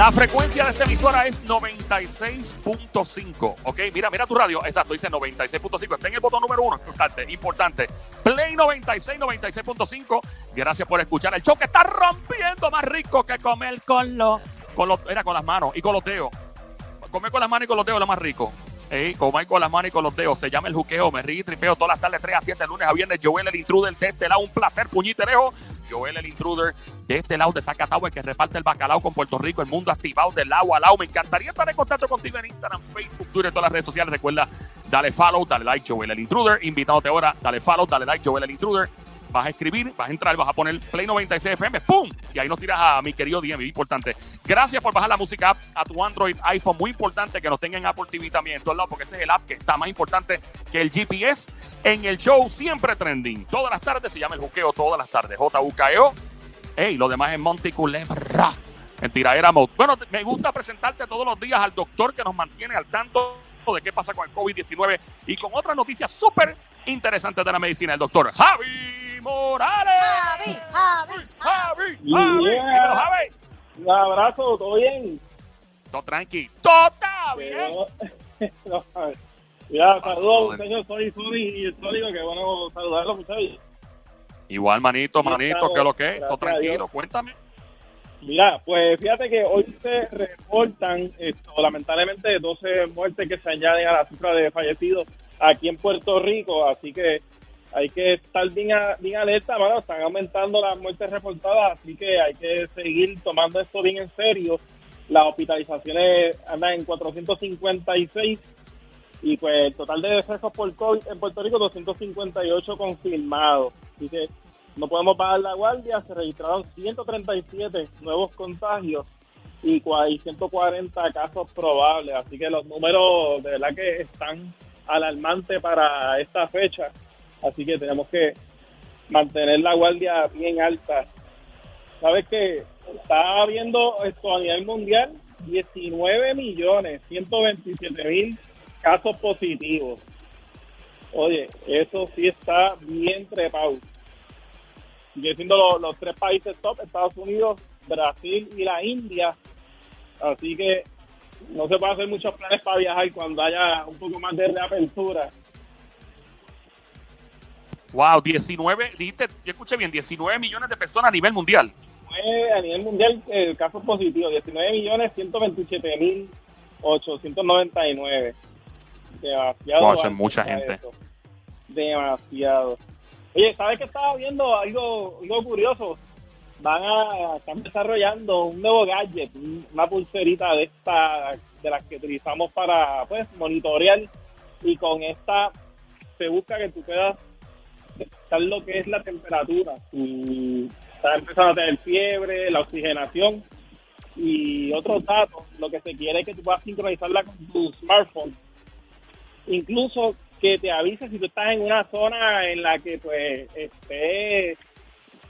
La frecuencia de esta emisora es 96.5. Ok, mira, mira tu radio. Exacto, dice 96.5. Está en el botón número uno. Importante, importante. Play 96, 96.5. Gracias por escuchar el show que está rompiendo más rico que comer con los. Con los era con las manos y con los dedos. Comer con las manos y con los dedos es lo más rico. Ey, comer con las manos y con los dedos. Se llama el juqueo. Me río y tripeo todas las tardes, 3 a 7, lunes a viernes. Joel el intruder de este lado. Un placer, puñiterejo. Joel el intruder de este lado de Zacatau, el que reparte el bacalao con Puerto Rico. El mundo activado del lado a lado. Me encantaría estar en contacto contigo en Instagram, Facebook, Twitter, todas las redes sociales. Recuerda, dale follow, dale like, Joel el intruder. Invitándote ahora, dale follow, dale like, Joel el intruder. Vas a escribir, vas a entrar, vas a poner Play 96 FM, ¡pum! Y ahí nos tiras a mi querido DM, importante. Gracias por bajar la música a tu Android, iPhone, muy importante que nos tengan en Apple TV también en todos lados, porque ese es el app que está más importante que el GPS en el show, siempre trending. Todas las tardes se llama el juqueo, todas las tardes, J-U-K-E-O. Ey, lo demás es Monty Culebra. En tiradera mode. Bueno, me gusta presentarte todos los días al doctor que nos mantiene al tanto de qué pasa con el COVID-19 y con otras noticias súper interesantes de la medicina, el doctor Javi Morales. Javi, Javi, Javi, Javi. Javi. Yeah. Dímelo, Javi. Un abrazo, ¿todo bien? Todo tranqui. Todo está bien. No, Mira, saludos, señor Sony, Sony y el Sólido, que bueno saludarlo, muchachos. Igual, manito, manito, estamos. que lo que es. Todo tranquilo, cuéntame. Mira, pues fíjate que hoy se reportan, esto, lamentablemente, 12 muertes que se añaden a la cifra de fallecidos aquí en Puerto Rico, así que hay que estar bien, a- bien alerta, están aumentando las muertes reportadas, así que hay que seguir tomando esto bien en serio. Las hospitalizaciones andan en 456 y pues el total de decesos por COVID en Puerto Rico 258 confirmados. Así que no podemos bajar la guardia, se registraron 137 nuevos contagios y 140 casos probables, así que los números de verdad que están alarmantes para esta fecha, así que tenemos que mantener la guardia bien alta. Sabes que está habiendo esto a nivel mundial 19 millones 127 mil casos positivos. Oye, eso sí está bien trepado. Sigue siendo los, tres países top, Estados Unidos, Brasil y la India. Así que no se puede hacer muchos planes para viajar cuando haya un poco más de reapertura. Wow, 19, dijiste, yo escuché bien, 19 millones de personas a nivel mundial. A nivel mundial el caso positivo, 19 millones 127 mil 899. Demasiado. Wow, eso es mucha gente. eso. Demasiado. Oye, ¿sabes qué estaba viendo? Algo, algo curioso. Van a, están desarrollando un nuevo gadget, un- una pulserita de esta, de las que utilizamos para, pues, monitorear. Y con esta se busca que tú puedas detectar lo que es la temperatura. Y está empezando a tener fiebre, la oxigenación y otros datos. Lo que se quiere es que tú puedas sincronizarla con tu smartphone. Incluso que te avise si tú estás en una zona en la que pues esté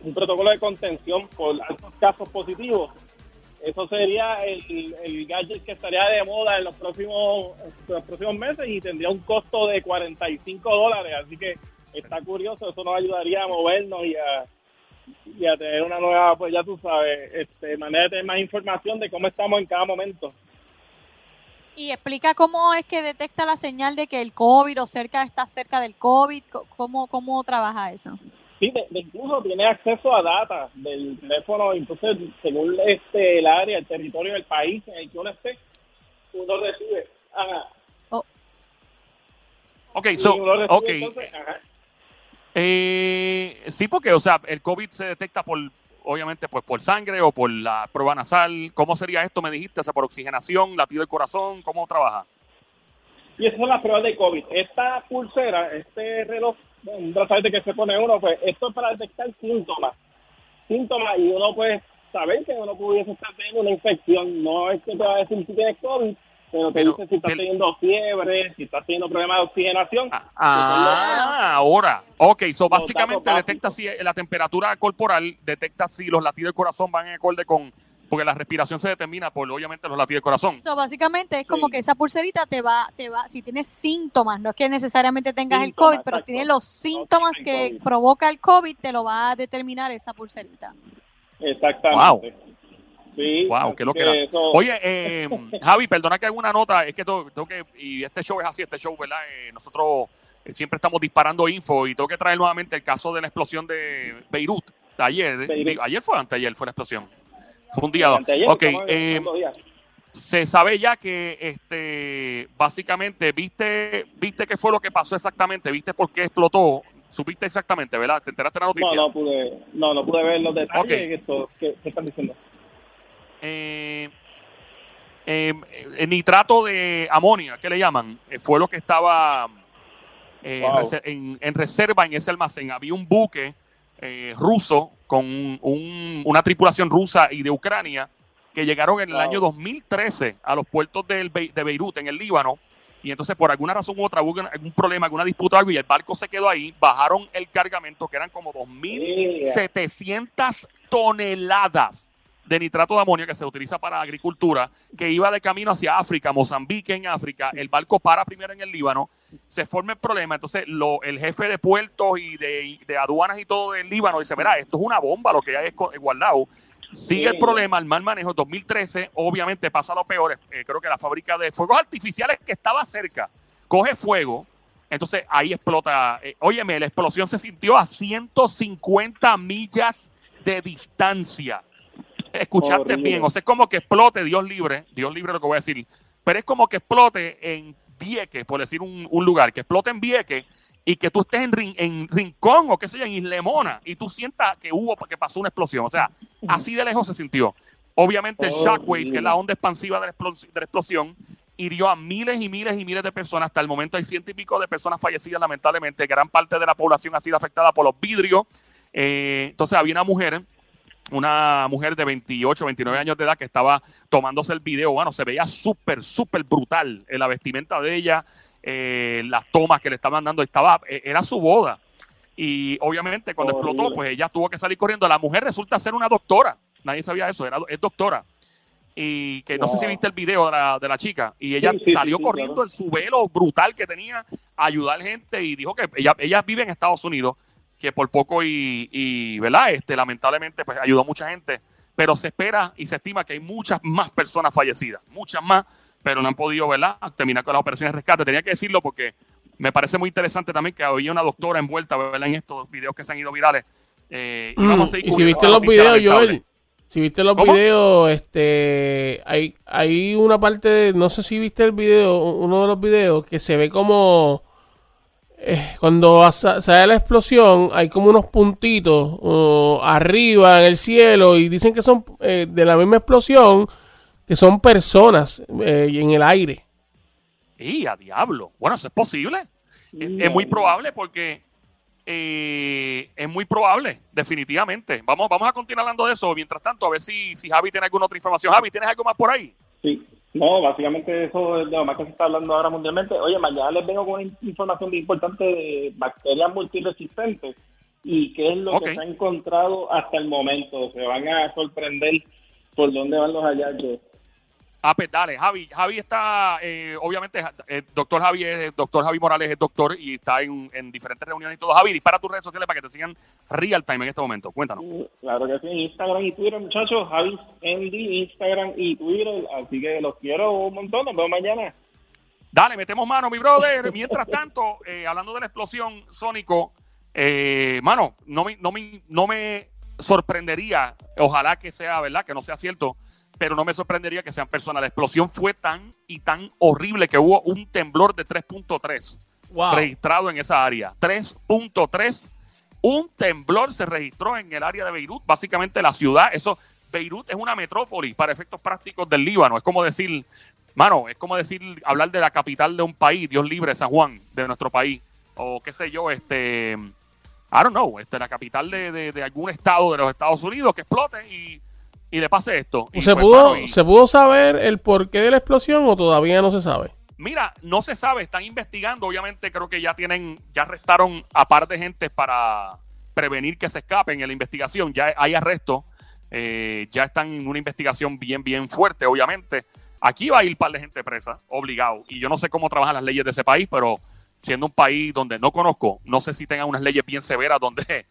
un protocolo de contención por altos casos positivos. Eso sería el, el gadget que estaría de moda en los próximos, en los próximos meses y tendría un costo de 45 dólares. Así que está curioso, eso nos ayudaría a movernos y a, y a tener una nueva, pues ya tú sabes, este, manera de tener más información de cómo estamos en cada momento. Y explica cómo es que detecta la señal de que el COVID o cerca está cerca del COVID, co- cómo, cómo trabaja eso. Sí, de, de incluso tiene acceso a data del teléfono, entonces según este el área, el territorio del país en el que uno esté, uno recibe. Ajá. Ok, Y so, uno recibe, ok. entonces, ajá. Eh, sí, porque, o sea, el COVID se detecta por, obviamente, pues por sangre o por la prueba nasal. ¿Cómo sería esto? Me dijiste, o sea, por oxigenación, latido del corazón, ¿cómo trabaja? Y esas son las pruebas de COVID. Esta pulsera, este reloj, un brazalete que se pone uno, pues esto es para detectar síntomas. Síntomas y uno puede saber que uno pudiese estar teniendo una infección. No es que te va a decir si tienes COVID, pero te Pero- dice si estás pero- teniendo fiebre, si estás teniendo problemas de oxigenación. Ah, ahora. Ok, so básicamente detecta si la temperatura corporal, detecta si los latidos del corazón van en acorde con, porque la respiración se determina por obviamente los latidos del corazón. So, básicamente es como Sí. que esa pulserita te va, te va, si tienes síntomas, no es que necesariamente tengas el COVID, pero si tienes los síntomas que COVID. provoca el COVID, te lo va a determinar esa pulserita. Exactamente. Sí, Wow, qué lo que que era. eso- Oye, eh, Javi, perdona que haga una nota, es que tengo, tengo que, y este show es así, este show, ¿verdad? Eh, nosotros eh, siempre estamos disparando info y tengo que traer nuevamente el caso de la explosión de Beirut, de ayer, de- Beirut. digo, ayer fue anteayer fue la explosión. Fue un día. Anteayer, Ok, eh, se sabe ya que este básicamente viste viste qué fue lo que pasó exactamente viste por qué explotó supiste exactamente verdad te enteraste de la noticia No, no pude, no, no pude ver los detalles Ok. de esto. ¿Qué, qué están diciendo? Eh, eh, el nitrato de amonio que le llaman Eh, fue lo que estaba eh, Wow. en, en reserva en ese almacén había un buque eh, ruso con un- una tripulación rusa y de Ucrania que llegaron en el Wow. año 2013 a los puertos del Be- de Beirut, en el Líbano, y entonces por alguna razón u otra hubo algún problema, alguna disputa algo, y el barco se quedó ahí, bajaron el cargamento, que eran como 2.700 toneladas de nitrato de amonio que se utiliza para agricultura, que iba de camino hacia África, Mozambique en África, el barco para primero en el Líbano, se forma el problema, entonces lo, el jefe de puertos y de, de aduanas y todo del Líbano dice, verá, esto es una bomba, lo que hay es co- guardado. Sigue el problema, el mal manejo, 2013, obviamente pasa lo peor, eh, creo que la fábrica de fuegos artificiales que estaba cerca, coge fuego, entonces ahí explota, eh, óyeme, la explosión se sintió a 150 millas de distancia. Escuchaste Horrible. bien, o sea, es como que explote, Dios libre, Dios libre lo que voy a decir, pero es como que explote en Vieques, por decir un, un lugar, que explote en Vieques y que tú estés en, Rin- en Rincón o qué sé yo, en Islemona y tú sientas que hubo, que pasó una explosión, o sea, así de lejos se sintió. Obviamente el shockwave, que es la onda expansiva de la, explos- de la explosión, hirió a miles y miles y miles de personas. Hasta el momento hay ciento y pico de personas fallecidas, lamentablemente. Gran parte de la población ha sido afectada por los vidrios. Eh, entonces había una mujer, una mujer de 28, 29 años de edad que estaba tomándose el video. Bueno, se veía súper, súper brutal en la vestimenta de ella, eh, las tomas que le estaban dando. Estaba, eh, era su boda. Y obviamente cuando Horrible. explotó, pues ella tuvo que salir corriendo. La mujer resulta ser una doctora. Nadie sabía eso, era, es doctora. Y que no sé si viste el video de la, de la chica. Y ella Sí, sí, salió sí, corriendo claro. en su velo brutal que tenía a ayudar gente y dijo que ella, ella vive en Estados Unidos, que por poco y, y ¿verdad? Este, lamentablemente, pues ayudó a mucha gente. Pero se espera y se estima que hay muchas más personas fallecidas, muchas más, pero no han podido, ¿verdad? Terminar con las operaciones de rescate. Tenía que decirlo porque me parece muy interesante también que había una doctora envuelta, ¿verdad? En estos videos que se han ido virales. Eh, y vamos a Mm, y si viste los videos. Joel, si viste los ¿Cómo? videos, este, hay, hay una parte, de- no sé si viste el video, uno de los videos, que se ve como, eh, cuando sa- sale la explosión, hay como unos puntitos uh, arriba en el cielo y dicen que son eh, de la misma explosión, que son personas eh, en el aire. Y a diablo. Bueno, eso es posible. Es, es muy probable porque eh, es muy probable, definitivamente. Vamos, vamos a continuar hablando de eso. Mientras tanto, a ver si, si Javi tiene alguna otra información. Javi, ¿tienes algo más por ahí? Sí. No, básicamente eso es de lo más que se está hablando ahora mundialmente. Oye, mañana les vengo con información bien importante de bacterias multiresistentes y qué es lo que se ha encontrado hasta el momento. Se van a sorprender por dónde van los hallazgos. Ah, pues dale, Javi. Javi está, eh, obviamente, el doctor Javi es, doctor Javi Morales es doctor y está en, en diferentes reuniones y todo. Javi, dispara tus redes sociales para que te sigan real time en este momento. Cuéntanos. Claro que sí, Instagram y Twitter, muchachos. Javi Andy, Instagram y Twitter. Así que los quiero un montón. Nos vemos mañana. Dale, metemos mano, mi brother. Mientras tanto, eh, hablando de la explosión, Sónico, eh, mano, no me, no, me, no me sorprendería, ojalá que sea verdad, que no sea cierto, pero no me sorprendería que sean personas. La explosión fue tan y tan horrible que hubo un temblor de 3.3 Wow. registrado en esa área. 3.3. Un temblor se registró en el área de Beirut, básicamente la ciudad. Eso, Beirut es una metrópoli para efectos prácticos del Líbano. Es como decir, mano, es como decir, hablar de la capital de un país, Dios libre, San Juan, de nuestro país. O qué sé yo, este, I don't know, este, la capital de, de- de algún estado de los Estados Unidos que explote y, y le pase esto. Y ¿Se, pues, pudo, mano, y- ¿Se pudo saber el porqué de la explosión o todavía no se sabe? Mira, no se sabe, están investigando. Obviamente, creo que ya tienen, ya arrestaron a par de gente para prevenir que se escapen en la investigación. Ya hay arrestos. Eh, ya están en una investigación bien, bien fuerte, obviamente. Aquí va a ir un par de gente presa, obligado. Y yo no sé cómo trabajan las leyes de ese país, pero siendo un país donde no conozco, no sé si tengan unas leyes bien severas donde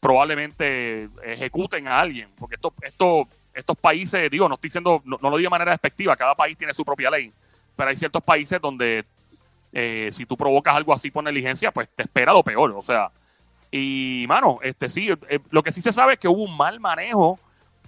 probablemente ejecuten a alguien. Porque esto, esto, estos países, digo, no estoy diciendo, no, lo digo de manera despectiva, cada país tiene su propia ley. Pero hay ciertos países donde eh, si tú provocas algo así por negligencia, pues te espera lo peor. O sea, y mano, este sí, eh, lo que sí se sabe es que hubo un mal manejo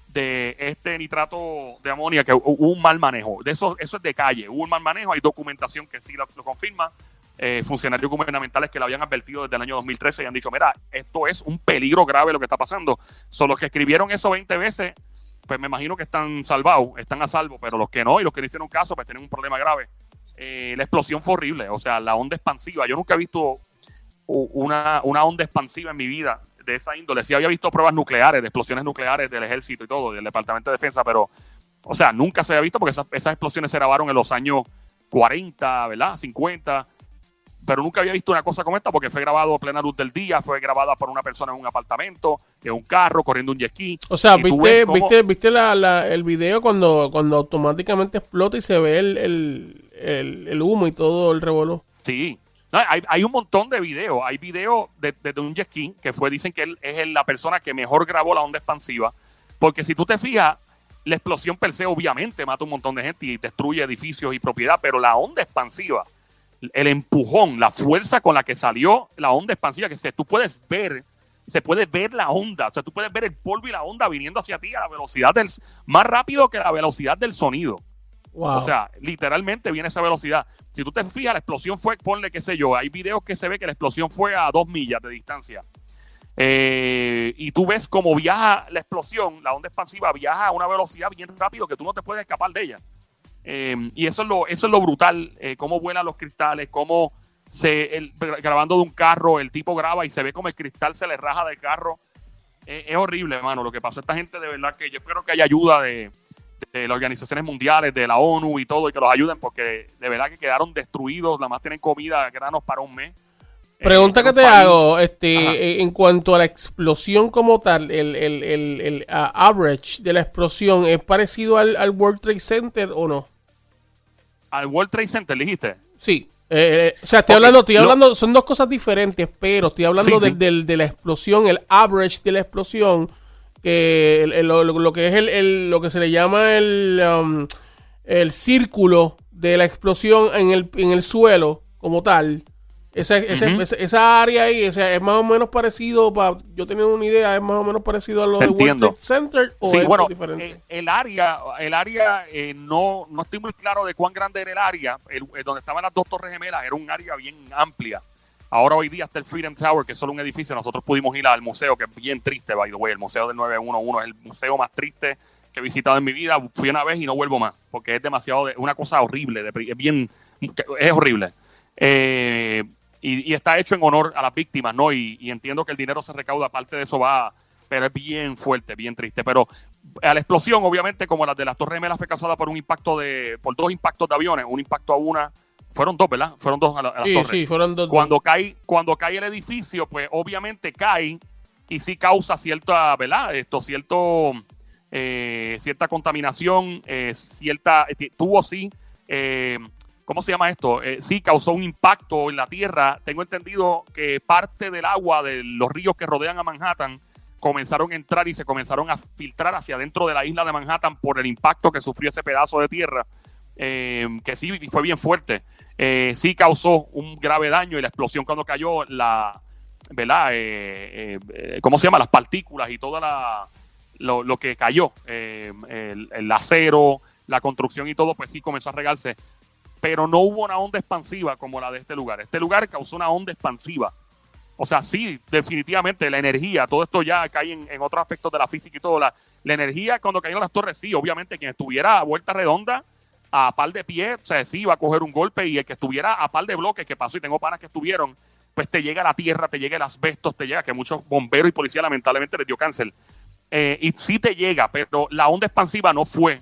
de este nitrato de amonía, que hubo un mal manejo. De eso, eso es de calle, hubo un mal manejo, hay documentación que sí lo, confirma. Eh, funcionarios gubernamentales que lo habían advertido desde el año 2013 y han dicho, mira, esto es un peligro grave lo que está pasando. Son los que escribieron eso 20 veces, pues me imagino que están salvados, están a salvo, pero los que no y los que no hicieron caso, pues tienen un problema grave. Eh, la explosión fue horrible, o sea, la onda expansiva. Yo nunca he visto una, una onda expansiva en mi vida de esa índole. Sí había visto pruebas nucleares, de explosiones nucleares del ejército y todo, del Departamento de Defensa, pero, o sea, nunca se había visto porque esas, esas explosiones se grabaron en los años 40, ¿verdad? 50, pero nunca había visto una cosa como esta porque fue grabado a plena luz del día, fue grabada por una persona en un apartamento, en un carro, corriendo un jet ski. O sea, viste, viste, viste la, el video cuando, cuando automáticamente explota y se ve el, el, el humo y todo el revolú. Sí, hay, un montón de videos. Hay videos de, un jet ski que fue, dicen que él es la persona que mejor grabó la onda expansiva. Porque si tú te fijas, la explosión per se obviamente mata un montón de gente y destruye edificios y propiedad, pero la onda expansiva, el empujón, la fuerza con la que salió la onda expansiva, que se, tú puedes ver, se puede ver la onda, o sea, tú puedes ver el polvo y la onda viniendo hacia ti a la velocidad del, más rápido que la velocidad del sonido. O sea, literalmente viene esa velocidad. Si tú te fijas, la explosión fue, ponle qué sé yo, hay videos que se ve que la explosión fue a dos millas de distancia. Eh, y tú ves cómo viaja la explosión, la onda expansiva viaja a una velocidad bien rápido que tú no te puedes escapar de ella. Eh, y eso es lo, eso es lo brutal, eh, cómo vuelan los cristales, cómo se, grabando de un carro, el tipo graba y se ve como el cristal se le raja del carro. es horrible, hermano, lo que pasó a esta gente, de verdad que yo espero que haya ayuda de, de las organizaciones mundiales, de la ONU y todo, y que los ayuden, porque de verdad que quedaron destruidos, nada más tienen comida, granos para un mes. Pregunta eh, que te hago, este, eh, en cuanto a la explosión como tal, el, el, el, average de la explosión, ¿es parecido al, World Trade Center o no? ¿Al World Trade Center dijiste? Sí. Eh, o sea, estoy hablando, estoy hablando, son dos cosas diferentes, pero estoy hablando de la explosión, el average de la explosión que lo, que es el, lo que se le llama el, um, el círculo de la explosión en el, en el suelo como tal. Esa, esa, área ahí es más o menos parecido, para yo tenía una idea, es más o menos parecido a lo de World Trade Center o es diferente. Eh, el área, el área eh, no, no estoy muy claro de cuán grande era el área, el, donde estaban las dos torres gemelas, era un área bien amplia. Ahora hoy día está el Freedom Tower, que es solo un edificio. Nosotros pudimos ir al museo, que es bien triste, by the way. El museo del 911 es el museo más triste que he visitado en mi vida. Fui una vez y no vuelvo más, porque es demasiado, de, una cosa horrible, es bien, es horrible. Eh, y, está hecho en honor a las víctimas, ¿no? Y, entiendo que el dinero se recauda, parte de eso va, pero es bien fuerte, bien triste. Pero a la explosión, obviamente, como la de las Torres Gemelas fue causada por un impacto de, por dos impactos de aviones, un impacto a una fueron dos, ¿verdad? Fueron dos a, la, sí, Sí, fueron dos. Cuando cae, cuando cae el edificio, pues obviamente cae y sí causa cierta, ¿verdad? Esto, cierto, eh, cierta contaminación, eh, cierta, eh, tuvo sí, ¿cómo se llama esto? sí causó un impacto en la tierra. Tengo entendido que parte del agua de los ríos que rodean a Manhattan comenzaron a entrar y se comenzaron a filtrar hacia dentro de la isla de Manhattan por el impacto que sufrió ese pedazo de tierra. que sí fue bien fuerte eh, sí causó un grave daño y la explosión cuando cayó, la, ¿verdad? Eh, eh, ¿Cómo se llama? Las partículas y todo lo, lo, que cayó, eh, el, el, acero, la construcción y todo, pues sí comenzó a regarse. Pero no hubo una onda expansiva como la de este lugar. Este lugar causó una onda expansiva. O sea, sí, definitivamente la energía, todo esto ya cae en, otros aspectos de la física y todo. La, la energía cuando cayeron las torres, sí, obviamente quien estuviera a vuelta redonda a par de pie, o sea, sí iba a coger un golpe y el que estuviera a par de bloques, que pasó y tengo panas que estuvieron, pues te llega la tierra, te llega el asbesto, te llega, que muchos bomberos y policías lamentablemente les dio cáncer. Eh, y sí te llega, pero la onda expansiva no fue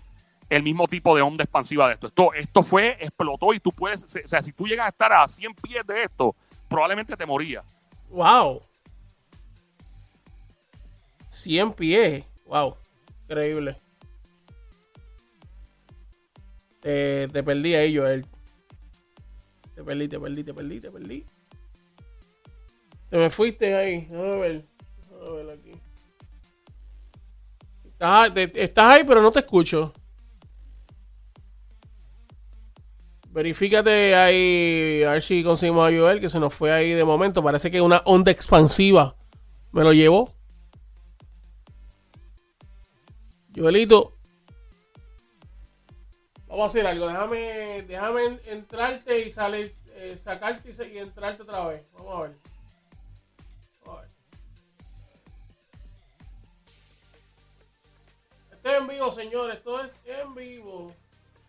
el mismo tipo de onda expansiva de esto. Esto, esto fue, explotó y tú puedes, o sea, si tú llegas a estar a 100 pies de esto, probablemente te morías. ¡Wow! 100 pies, wow. Increíble. Te, perdí ahí, Joel. Te perdí, te perdí, te perdí, te perdí. Te me fuiste ahí. A ver. A ver aquí. Estás ahí, pero no te escucho. Verifícate ahí, a ver si conseguimos a Joel, que se nos fue ahí de momento. Parece que una onda expansiva me lo llevó. Joelito. Vamos a hacer algo. Déjame, déjame en- entrarte y salir, eh, sacarte y, entrarte otra vez. Vamos a ver. Vamos. Esto es en vivo, señores. Esto es en vivo.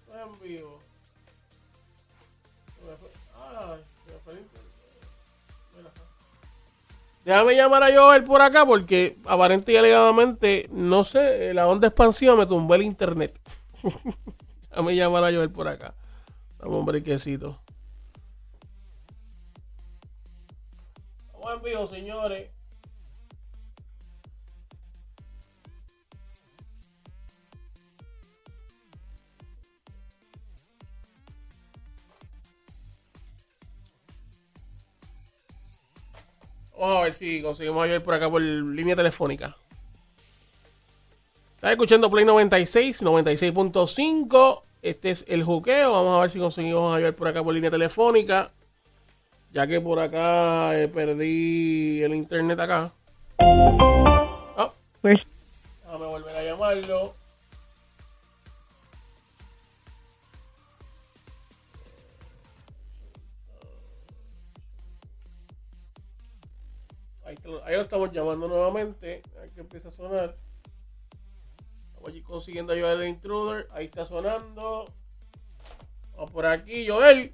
Esto es en vivo. Déjame llamar a Joel por acá porque aparente y alegadamente, no sé, la onda expansiva me tumbó el internet. Déjame llamar a Joel por acá. Dame un brequecito. Vamos en vivo, señores. Vamos a ver si conseguimos a Joel por acá por línea telefónica. Estás escuchando Play 96, 96.5. Este es el juqueo. Vamos a ver si conseguimos a Joel por acá por línea telefónica. Ya que por acá eh, perdí el internet acá. Ah, Pues déjame volver a llamarlo. Ahí, lo- estamos llamando nuevamente. Ahí que empieza a sonar. Estamos allí consiguiendo a Joel el intruder. Ahí está sonando. Vamos por aquí, Joel.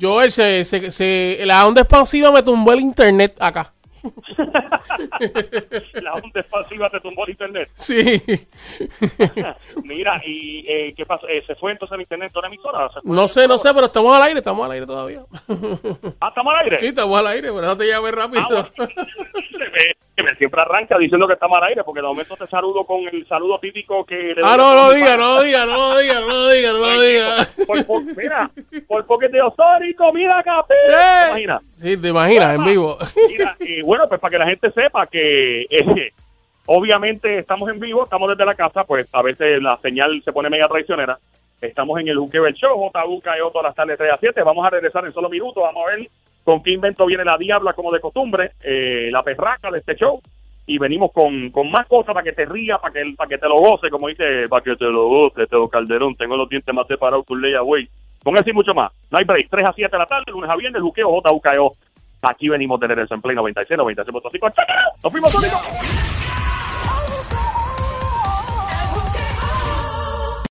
Joel, se, se, se- la onda expansiva me tumbó el internet acá. La onda expansiva te tumbó el internet. Sí. Mira, ¿y eh, qué pasó? Eh, ¿Se fue entonces el internet de la emisora? No sé, no sé, pero estamos al aire, estamos al aire todavía. Ah, ¿estamos al aire? Sí, estamos al aire, pero no te llames rápido. Ah, bueno. Que me siempre arranca diciendo que estamos al aire, porque de momento te saludo con el saludo típico que... le Ah, doy no, lo diga, no lo diga, no lo diga, no lo diga, no lo diga. Por, por- mira, por poco de Osori, comida café. ¿Te ¡Eh! imaginas? Sí, te imaginas, en vivo. Mira, y bueno, pues para que la gente sepa que eh, obviamente estamos en vivo, estamos desde la casa, pues a veces la señal se pone media traicionera. Estamos en el Juqueo Show, JUKEO todas las tardes 3 a 7. Vamos a regresar en solo minutos, vamos a ver con qué invento viene la diabla como de costumbre, eh, la perraca de este show. Y venimos con, con más cosas para que te rías, para que, para que te lo goce, como dice, para que te lo goce, Teo Calderón. Tengo los dientes más separados que un güey. Con eso mucho más. No hay break. 3 a 7 de la tarde, lunes a viernes, Juqueo, JUKEO. Aquí venimos de regreso en Play 96, 96.5. ¡Chao! ¡Nos fuimos, Sónico!